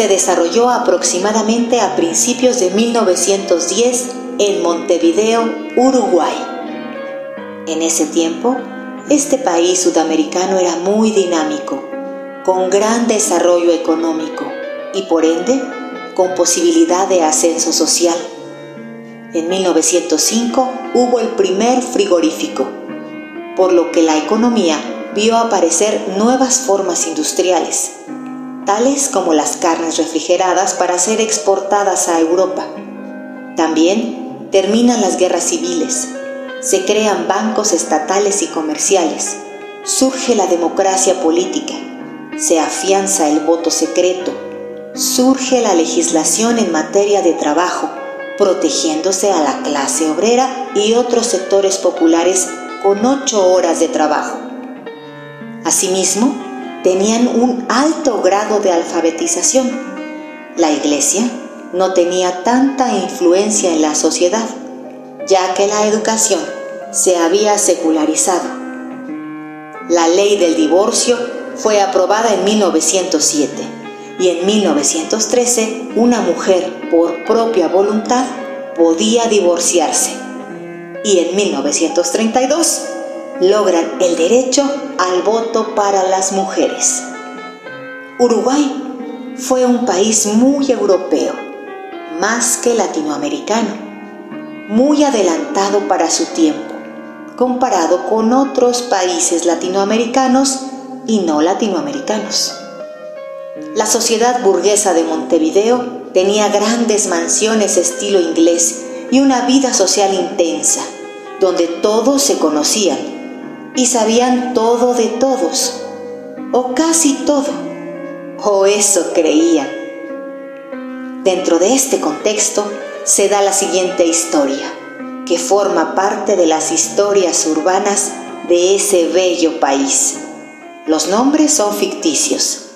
Se desarrolló aproximadamente a principios de 1910 en Montevideo, Uruguay. En ese tiempo, este país sudamericano era muy dinámico, con gran desarrollo económico y por ende con posibilidad de ascenso social. En 1905 hubo el primer frigorífico, por lo que la economía vio aparecer nuevas formas industriales, tales como las carnes refrigeradas para ser exportadas a Europa. También terminan las guerras civiles, se crean bancos estatales y comerciales, surge la democracia política, se afianza el voto secreto, surge la legislación en materia de trabajo, protegiéndose a la clase obrera y otros sectores populares con ocho horas de trabajo. Asimismo, tenían un alto grado de alfabetización. La iglesia no tenía tanta influencia en la sociedad, ya que la educación se había secularizado. La ley del divorcio fue aprobada en 1907 y en 1913 una mujer por propia voluntad podía divorciarse. Y en 1932 logran el derecho al voto para las mujeres. Uruguay fue un país muy europeo, más que latinoamericano, muy adelantado para su tiempo, comparado con otros países latinoamericanos y no latinoamericanos. La sociedad burguesa de Montevideo tenía grandes mansiones estilo inglés y una vida social intensa, donde todos se conocían y sabían todo de todos, o casi todo, o eso creían. Dentro de este contexto se da la siguiente historia, que forma parte de las historias urbanas de ese bello país. Los nombres son ficticios.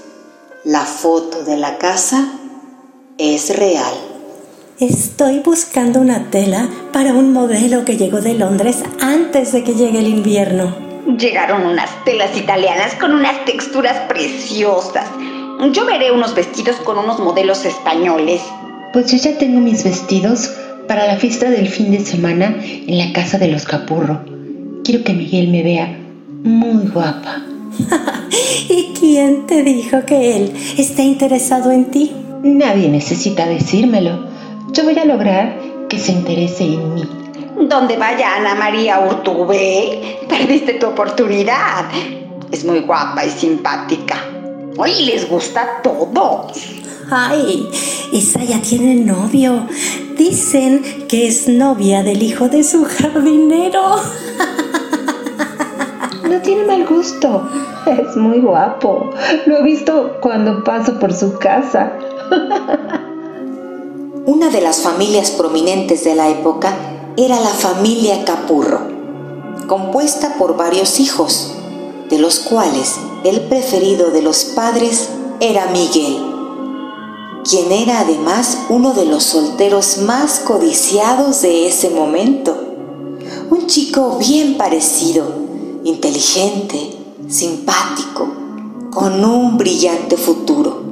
La foto de la casa es real. Estoy buscando una tela para un modelo que llegó de Londres antes de que llegue el invierno. Llegaron unas telas italianas con unas texturas preciosas. Yo veré unos vestidos con unos modelos españoles. Pues yo ya tengo mis vestidos para la fiesta del fin de semana en la casa de los Capurro. Quiero que Miguel me vea muy guapa. ¿Y quién te dijo que él está interesado en ti? Nadie necesita decírmelo. Yo voy a lograr que se interese en mí. Donde vaya Ana María Urtubé, perdiste tu oportunidad. Es muy guapa y simpática. Hoy les gusta todo. Ay, esa ya tiene novio. Dicen que es novia del hijo de su jardinero. No tiene mal gusto. Es muy guapo. Lo he visto cuando paso por su casa. Una de las familias prominentes de la época era la familia Capurro, compuesta por varios hijos, de los cuales el preferido de los padres era Miguel, quien era además uno de los solteros más codiciados de ese momento. Un chico bien parecido, inteligente, simpático, con un brillante futuro.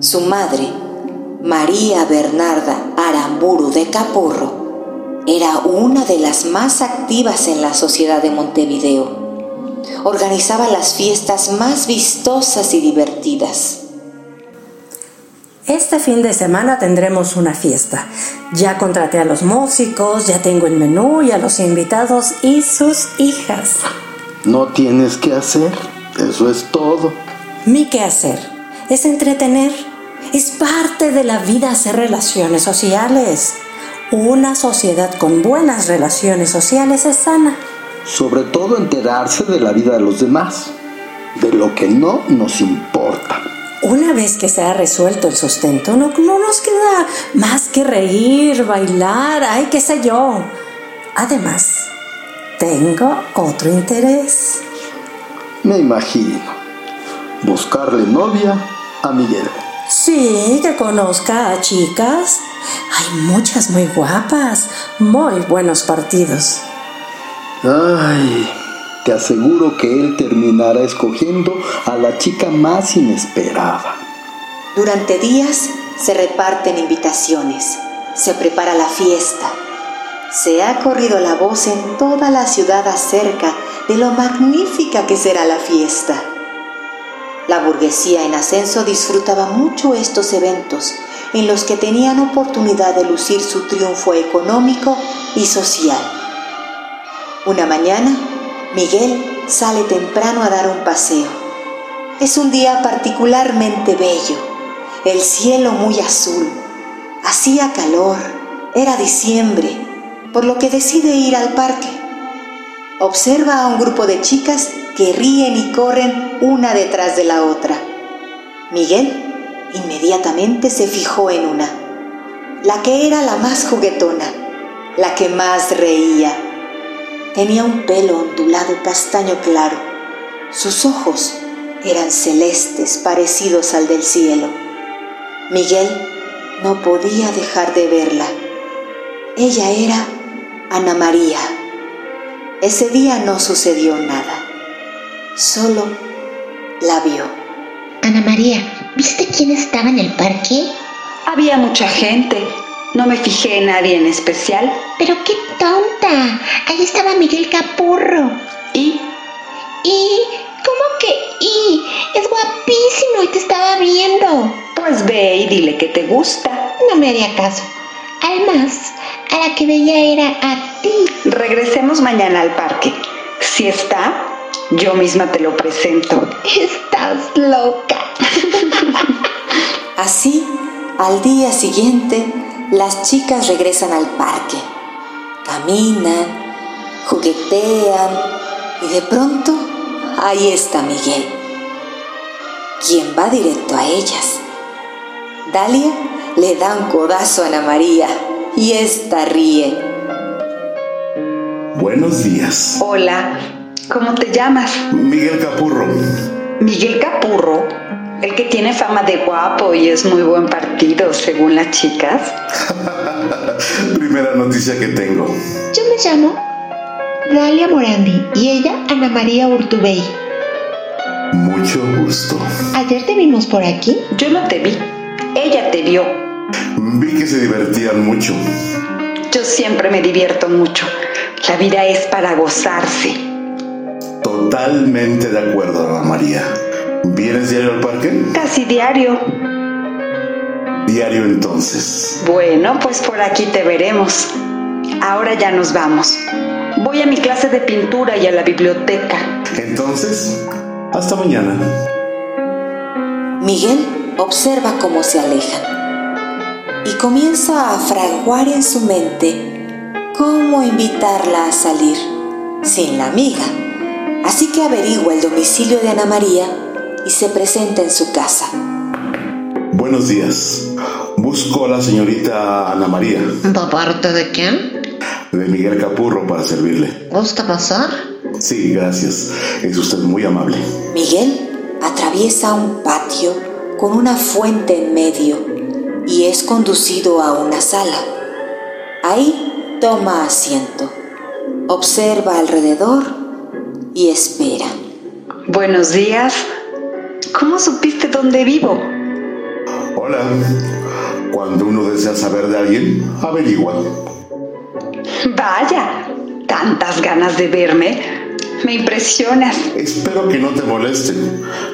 Su madre, María Bernarda Aramburu de Capurro, era una de las más activas en la sociedad de Montevideo. Organizaba las fiestas más vistosas y divertidas. Este fin de semana tendremos una fiesta. Ya contraté a los músicos, ya tengo el menú y a los invitados y sus hijas. No tienes que hacer, eso es todo. Mi qué hacer es entretener. Es parte de la vida hacer relaciones sociales. Una sociedad con buenas relaciones sociales es sana. Sobre todo enterarse de la vida de los demás, de lo que no nos importa. Una vez que se ha resuelto el sustento, no, no nos queda más que reír, bailar, ay, qué sé yo. Además, tengo otro interés. Me imagino. Buscarle novia a Miguel. Sí, que conozca a chicas. Hay muchas muy guapas, muy buenos partidos. Ay, te aseguro que él terminará escogiendo a la chica más inesperada. Durante días se reparten invitaciones, se prepara la fiesta. Se ha corrido la voz en toda la ciudad acerca de lo magnífica que será la fiesta. La burguesía en ascenso disfrutaba mucho estos eventos en los que tenían oportunidad de lucir su triunfo económico y social. Una mañana, Miguel sale temprano a dar un paseo. Es un día particularmente bello, el cielo muy azul, hacía calor, era diciembre, por lo que decide ir al parque. Observa a un grupo de chicas que ríen y corren una detrás de la otra. Miguel inmediatamente se fijó en una, la que era la más juguetona, la que más reía. Tenía un pelo ondulado castaño claro, sus ojos eran celestes parecidos al del cielo. Miguel no podía dejar de verla. Ella era Ana María. Ese día no sucedió nada, solo la vio. Ana María, ¿viste quién estaba en el parque? Había mucha gente. No me fijé en nadie en especial. Pero qué tonta. Ahí estaba Miguel Capurro. ¿Y? ¿Y? ¿Cómo que y? Es guapísimo y te estaba viendo. Pues ve y dile que te gusta. No me haría caso. Además, a la que veía era a ti. Regresemos mañana al parque. Si está, yo misma te lo presento. Estás loca. Así, al día siguiente, las chicas regresan al parque. Caminan, juguetean y de pronto ahí está Miguel, quien va directo a ellas. Dalia le da un codazo a Ana María y esta ríe. Buenos días. Hola, ¿cómo te llamas? Miguel Capurro. Miguel Capurro, el que tiene fama de guapo y es muy buen partido, según las chicas. Primera noticia que tengo. Yo me llamo Dalia Morandi y ella Ana María Urtubey. Mucho gusto. Ayer te vimos por aquí. Yo no te vi, ella te vio. Vi que se divertían mucho. Yo siempre me divierto mucho. La vida es para gozarse. Totalmente de acuerdo, Ana María. ¿Vienes diario al parque? Casi diario. Diario entonces. Bueno, pues por aquí te veremos. Ahora ya nos vamos. Voy a mi clase de pintura y a la biblioteca. Entonces, hasta mañana. Miguel observa cómo se alejan y comienza a fraguar en su mente cómo invitarla a salir sin la amiga. Así que averigua el domicilio de Ana María y se presenta en su casa. Buenos días. Busco a la señorita Ana María, ¿De parte de quién? de Miguel Capurro, para servirle. ¿Gusta pasar? Sí, gracias. Es usted muy amable. Miguel atraviesa un patio con una fuente en medio y es conducido a una sala. Ahí toma asiento, observa alrededor y espera. Buenos días. ¿Cómo supiste dónde vivo? Hola. Cuando uno desea saber de alguien, averigua. Vaya, tantas ganas de verme. Me impresionas. Espero que no te moleste.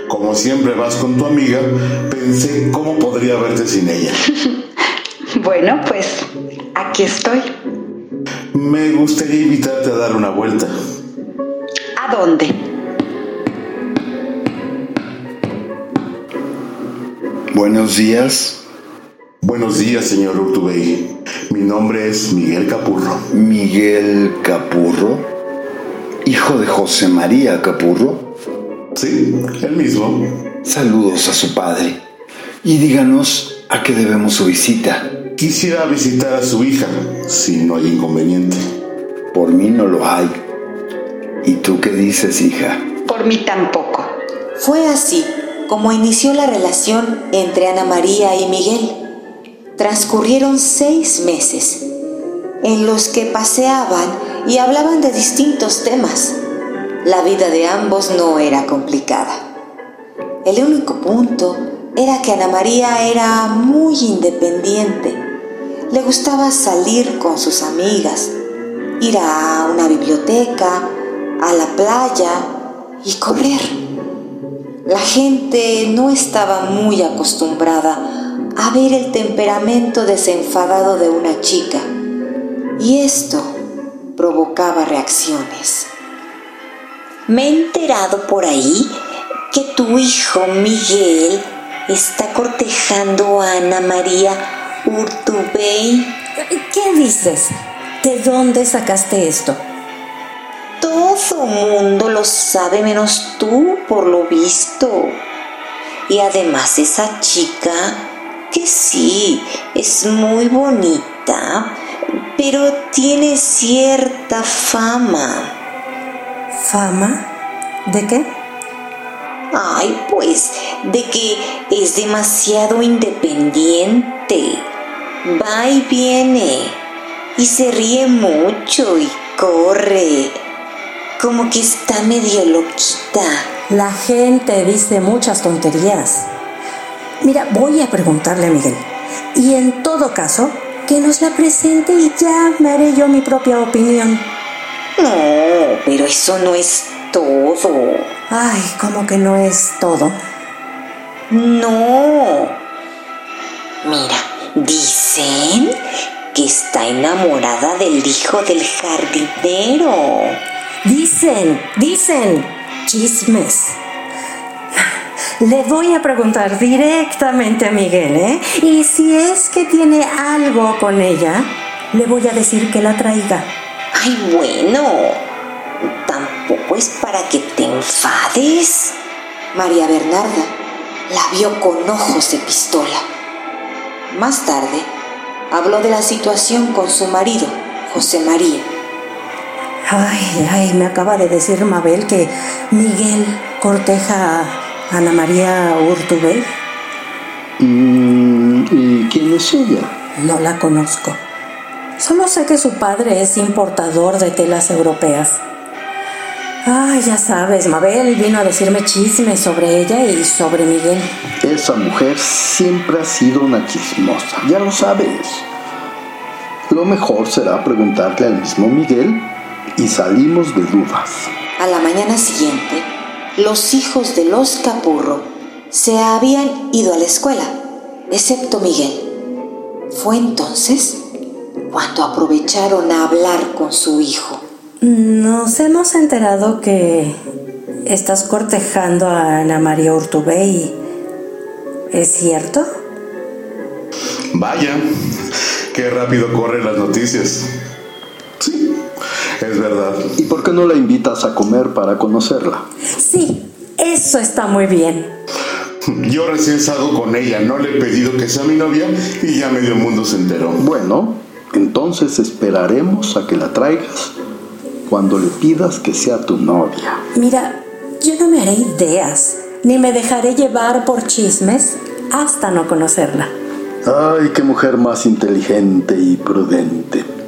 Como siempre vas con tu amiga, pensé cómo podría verte sin ella. Bueno, pues aquí estoy. Me gustaría invitarte a dar una vuelta. ¿A dónde? Buenos días, Buenos días, señor Urtubey. Mi nombre es Miguel Capurro. Miguel Capurro, hijo de José María Capurro. Sí, el mismo. Saludos a su padre y díganos a qué debemos su visita. Quisiera visitar a su hija, si no hay inconveniente. Por mí no lo hay. ¿Y tú qué dices, hija? Por mí tampoco. Fue así como inició la relación entre Ana María y Miguel. Transcurrieron seis meses en los que paseaban y hablaban de distintos temas. La vida de ambos no era complicada. El único punto era que Ana María era muy independiente. Le gustaba salir con sus amigas, ir a una biblioteca, a la playa y correr. La gente no estaba muy acostumbrada a ver el temperamento desenfadado de una chica y esto provocaba reacciones. Me he enterado por ahí que tu hijo Miguel está cortejando a Ana María Urtubey. ¿Qué dices? ¿De dónde sacaste esto? Todo mundo lo sabe menos tú, por lo visto. Y además esa chica, que sí, es muy bonita, pero tiene cierta fama. ¿Fama? ¿De qué? Ay, pues, de que es demasiado independiente. Va y viene. Y se ríe mucho y corre. Como que está medio loquita. La gente dice muchas tonterías. Mira, voy a preguntarle a Miguel. Y en todo caso, que nos la presente y ya me haré yo mi propia opinión. No, pero eso no es todo. Ay, como que no es todo. No. Mira, dicen que está enamorada del hijo del jardinero. Dicen, dicen, chismes. Le voy a preguntar directamente a Miguel, ¿eh? Y si es que tiene algo con ella, le voy a decir que la traiga. Ay, bueno, tampoco es para que te enfades. María Bernarda la vio con ojos de pistola. Más tarde, habló de la situación con su marido, José María. Ay, ay, me acaba de decir Mabel que Miguel corteja a Ana María Urtubey. Mm, ¿Y quién es ella? No la conozco. Solo sé que su padre es importador de telas europeas. Ay, ya sabes, Mabel vino a decirme chismes sobre ella y sobre Miguel. Esa mujer siempre ha sido una chismosa, ya lo sabes. Lo mejor será preguntarle al mismo Miguel y salimos de dudas. A la mañana siguiente, los hijos de los Capurro se habían ido a la escuela, excepto Miguel. Fue entonces cuando aprovecharon a hablar con su hijo. Nos hemos enterado que estás cortejando a Ana María Urtubey. ¿Es cierto? Vaya, qué rápido corren las noticias. Sí, es verdad. ¿Y por qué no la invitas a comer para conocerla? Sí, eso está muy bien. Yo recién salgo con ella, no le he pedido que sea mi novia y ya medio mundo se enteró. Bueno, entonces esperaremos a que la traigas cuando le pidas que sea tu novia. Mira, yo no me haré ideas, ni me dejaré llevar por chismes hasta no conocerla. Ay, qué mujer más inteligente y prudente.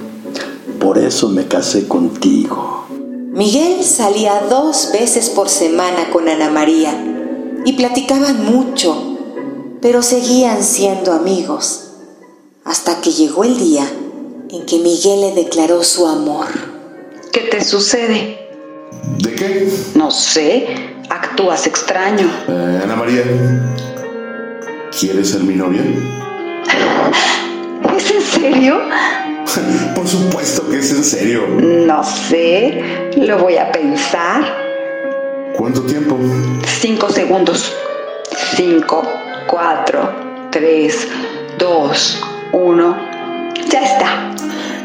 Por eso me casé contigo. Miguel salía dos veces por semana con Ana María y platicaban mucho, pero seguían siendo amigos, hasta que llegó el día en que Miguel le declaró su amor. ¿Qué te sucede? ¿De qué? No sé, actúas extraño. Eh, Ana María, ¿quieres ser mi novia? ¿Es en serio? Por supuesto que es en serio. No sé, lo voy a pensar. ¿Cuánto tiempo? Cinco segundos. Cinco, cuatro, tres, dos, uno. Ya está.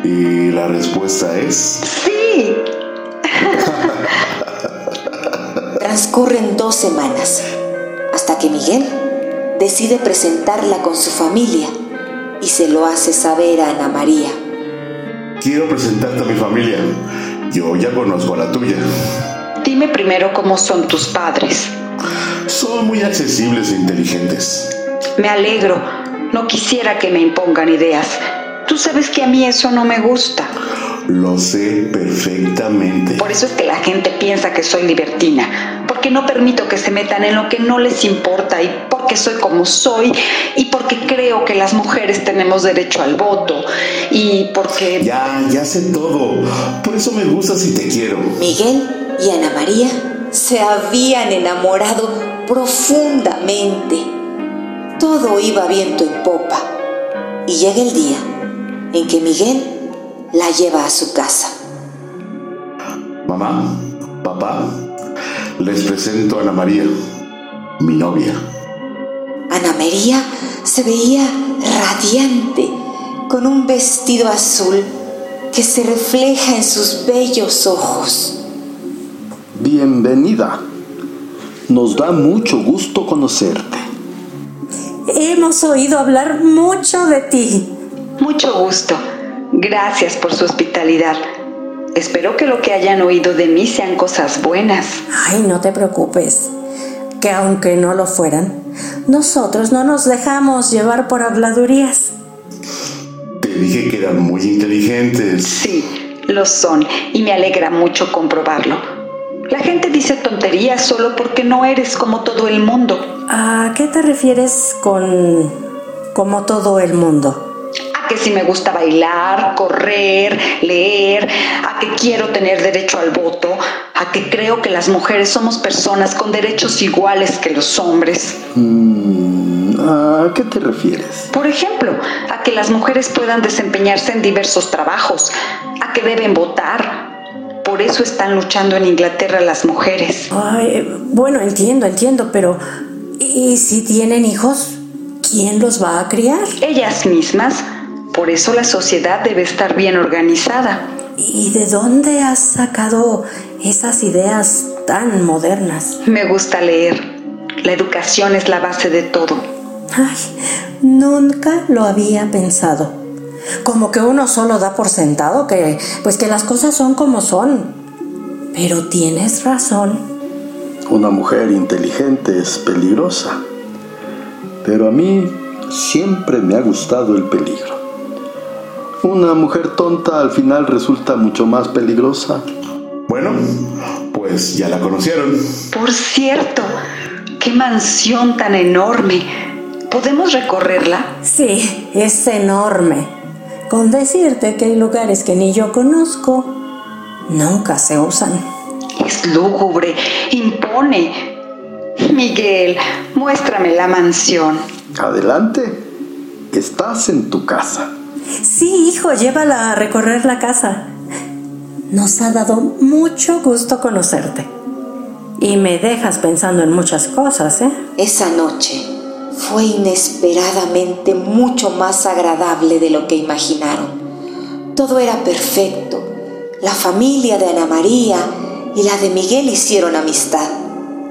Y la respuesta es... Sí. Transcurren dos semanas hasta que Miguel decide presentarla con su familia y se lo hace saber a Ana María. Quiero presentarte a mi familia. Yo ya conozco a la tuya. Dime primero cómo son tus padres. Son muy accesibles e inteligentes. Me alegro. No quisiera que me impongan ideas. Tú sabes que a mí eso no me gusta. Lo sé perfectamente. Por eso es que la gente piensa que soy libertina. Porque no permito que se metan en lo que no les importa y porque soy como soy y porque creo que las mujeres tenemos derecho al voto y porque... Ya, ya sé todo. Por eso me gusta si te quiero. Miguel y Ana María se habían enamorado profundamente. Todo iba viento en popa. Y llega el día en que Miguel la lleva a su casa. Mamá, papá, les presento a Ana María, mi novia. Ana María se veía radiante con un vestido azul que se refleja en sus bellos ojos. Bienvenida. Nos da mucho gusto conocerte. Hemos oído hablar mucho de ti. Mucho gusto. Gracias por su hospitalidad. Espero que lo que hayan oído de mí sean cosas buenas. Ay, no te preocupes, que aunque no lo fueran, nosotros no nos dejamos llevar por habladurías. Te dije que eran muy inteligentes. Sí, lo son, y me alegra mucho comprobarlo. La gente dice tonterías solo porque no eres como todo el mundo. ¿A qué te refieres con como todo el mundo? A que si me gusta bailar, correr, leer, a que quiero tener derecho al voto, a que creo que las mujeres somos personas con derechos iguales que los hombres. Mm, ¿A qué te refieres? Por ejemplo, a que las mujeres puedan desempeñarse en diversos trabajos, a que deben votar. Por eso están luchando en Inglaterra las mujeres. Ay, bueno, entiendo, entiendo, pero ¿y si tienen hijos? ¿Quién los va a criar? Ellas mismas. Por eso la sociedad debe estar bien organizada. ¿Y de dónde has sacado esas ideas tan modernas? Me gusta leer. La educación es la base de todo. Ay, nunca lo había pensado. Como que uno solo da por sentado que, pues que las cosas son como son. Pero tienes razón. Una mujer inteligente es peligrosa. Pero a mí siempre me ha gustado el peligro. Una mujer tonta al final resulta mucho más peligrosa. Bueno, pues ya la conocieron. Por cierto, qué mansión tan enorme. ¿Podemos recorrerla? Sí, es enorme. Con decirte que hay lugares que ni yo conozco, nunca se usan. Es lúgubre, impone. Miguel, muéstrame la mansión. Adelante, estás en tu casa. Sí, hijo, llévala a recorrer la casa. Nos ha dado mucho gusto conocerte. Y me dejas pensando en muchas cosas, ¿eh? Esa noche fue inesperadamente mucho más agradable de lo que imaginaron. Todo era perfecto. La familia de Ana María y la de Miguel hicieron amistad,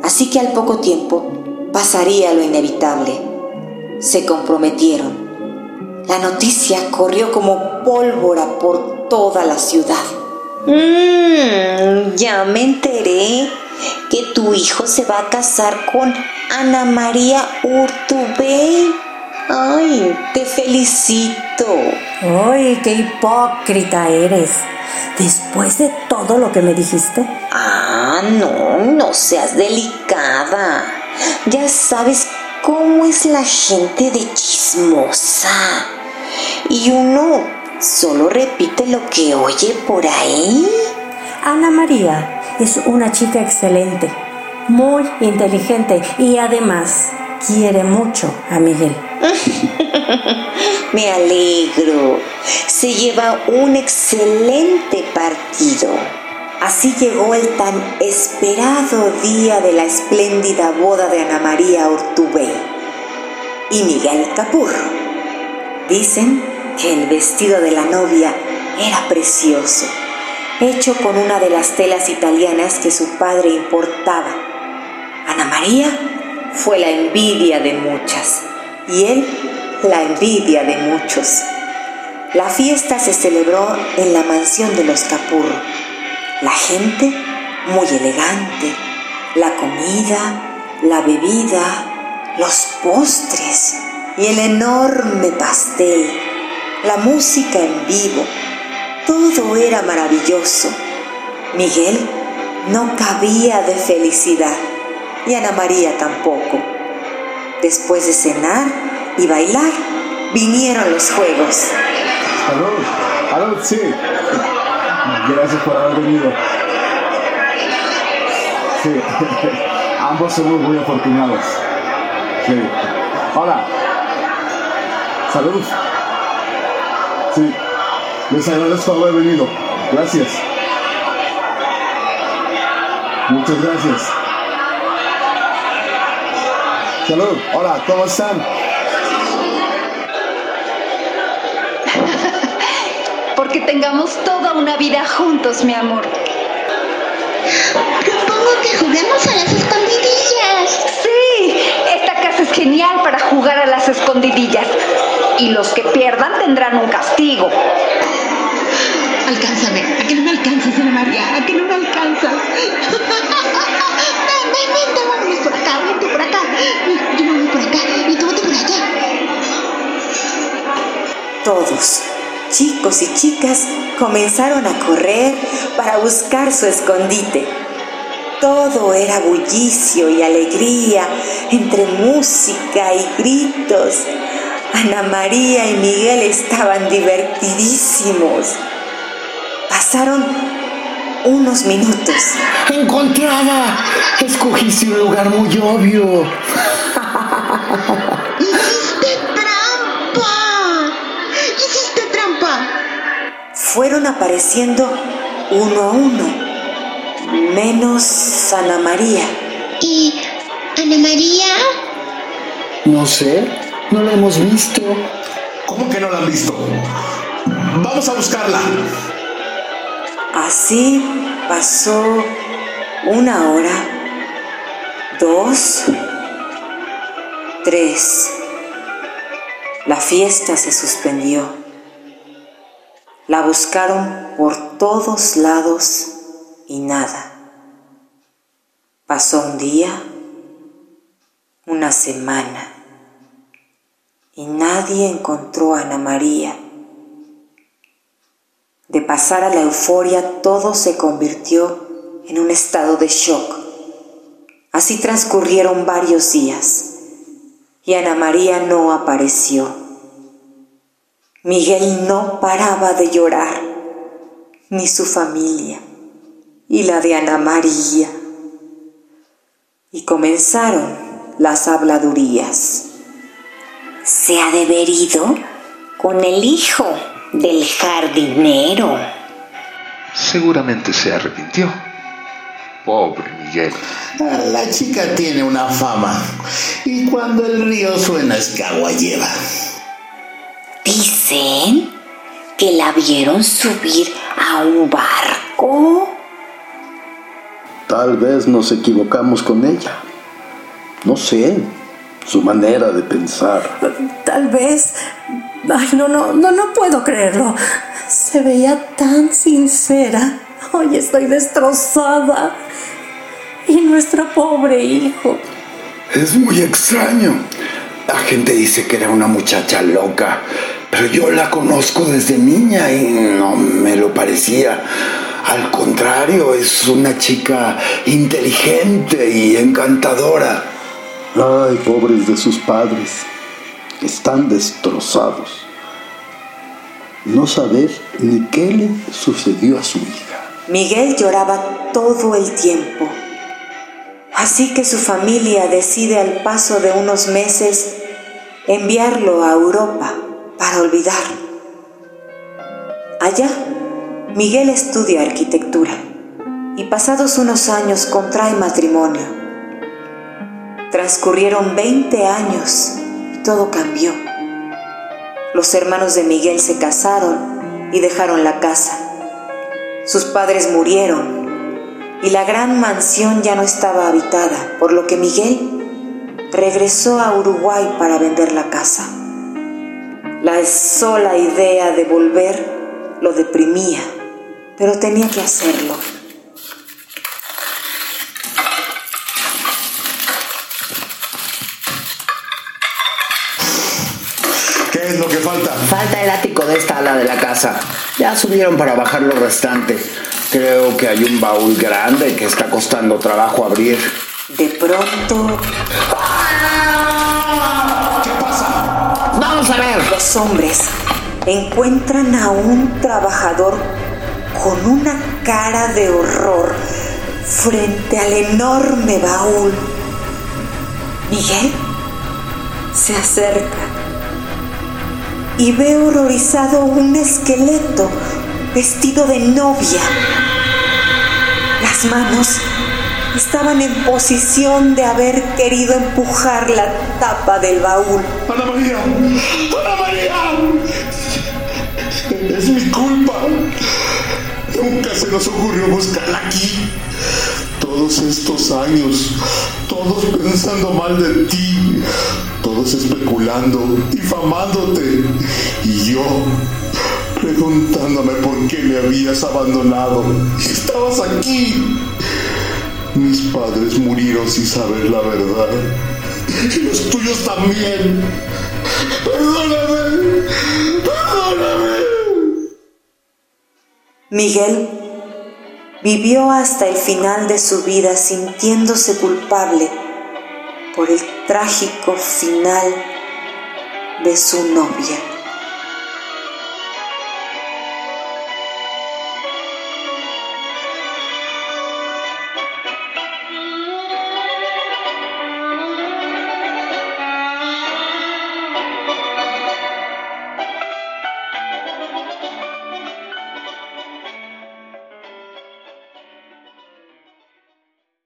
así que al poco tiempo pasaría lo inevitable. Se comprometieron. La noticia corrió como pólvora por toda la ciudad. Mmm, ya me enteré que tu hijo se va a casar con Ana María Urtubey. Ay, te felicito. ¡Ay, qué hipócrita eres! Después de todo lo que me dijiste. Ah, no, no seas delicada. Ya sabes cómo es la gente de chismosa. Y uno solo repite lo que oye por ahí. Ana María es una chica excelente, muy inteligente y además quiere mucho a Miguel. Me alegro. Se lleva un excelente partido. Así llegó el tan esperado día de la espléndida boda de Ana María Ortubey y Miguel Capurro. Dicen que el vestido de la novia era precioso, hecho con una de las telas italianas que su padre importaba. Ana María fue la envidia de muchas y él la envidia de muchos. La fiesta se celebró en la mansión de los Capurro. La gente muy elegante, la comida, la bebida, los postres y el enorme pastel, la música en vivo. Todo era maravilloso. Miguel no cabía de felicidad. y Ana María tampoco. Después de cenar y bailar, vinieron los juegos. Salud, salud, sí. Gracias por haber venido. Sí, ambos somos muy afortunados. Sí. Hola. Salud. Sí. Les agradezco haber venido. Gracias. Muchas gracias. Salud. Hola, ¿cómo están? Tengamos toda una vida juntos, mi amor. Propongo que juguemos a las escondidillas. Sí, esta casa es genial para jugar a las escondidillas. Y los que pierdan tendrán un castigo. Alcánzame. ¿A que no me alcanzas, Ana María? ¿A que no me alcanzas? Chicos y chicas, comenzaron a correr para buscar su escondite. Todo era bullicio y alegría, entre música y gritos. Ana María y Miguel estaban divertidísimos. Pasaron unos minutos. ¡Encontrada! Escogiste un lugar muy obvio. Fueron apareciendo uno a uno, menos Ana María. ¿Y Ana María? No sé, no la hemos visto. ¿Cómo que no la han visto? Vamos a buscarla. Así pasó una hora, dos, tres. La fiesta se suspendió. La buscaron por todos lados y nada. Pasó un día, una semana, y nadie encontró a Ana María. De pasar a la euforia, todo se convirtió en un estado de shock. Así transcurrieron varios días y Ana María no apareció. Miguel no paraba de llorar, ni su familia, y la de Ana María. Y comenzaron las habladurías. Se ha de haber ido con el hijo del jardinero. Seguramente se arrepintió. Pobre Miguel. La chica tiene una fama. Y cuando el río suena es que agua lleva. Dicen que la vieron subir a un barco. Tal vez nos equivocamos con ella. No sé, su manera de pensar. Tal vez... Ay, no, no, no, no puedo creerlo. Se veía tan sincera. Hoy estoy destrozada. Y nuestro pobre hijo. Es muy extraño. La gente dice que era una muchacha loca, pero yo la conozco desde niña y no me lo parecía. Al contrario, es una chica inteligente y encantadora. Ay, pobres de sus padres. Están destrozados. No saber ni qué le sucedió a su hija. Miguel lloraba todo el tiempo. Así que su familia decide al paso de unos meses enviarlo a Europa para olvidar. Allá, Miguel estudia arquitectura y pasados unos años contrae matrimonio. Transcurrieron 20 años y todo cambió. Los hermanos de Miguel se casaron y dejaron la casa. Sus padres murieron y la gran mansión ya no estaba habitada, por lo que Miguel regresó a Uruguay para vender la casa. La sola idea de volver lo deprimía, pero tenía que hacerlo. ¿Qué es lo que falta? Falta el ático de esta ala de la casa. Ya subieron para bajar lo restante. Creo que hay un baúl grande que está costando trabajo abrir. De pronto... Los hombres encuentran a un trabajador con una cara de horror frente al enorme baúl. Miguel se acerca y ve horrorizado un esqueleto vestido de novia. Las manos estaban en posición de haber querido empujar la tapa del baúl. Ana María, Ana María, es mi culpa. Nunca se nos ocurrió buscarla aquí. Todos estos años, todos pensando mal de ti, todos especulando, difamándote. Y yo preguntándome por qué me habías abandonado. Estabas aquí. Mis padres murieron sin saber la verdad. Y los tuyos también. Perdóname. Perdóname. Miguel vivió hasta el final de su vida sintiéndose culpable por el trágico final de su novia.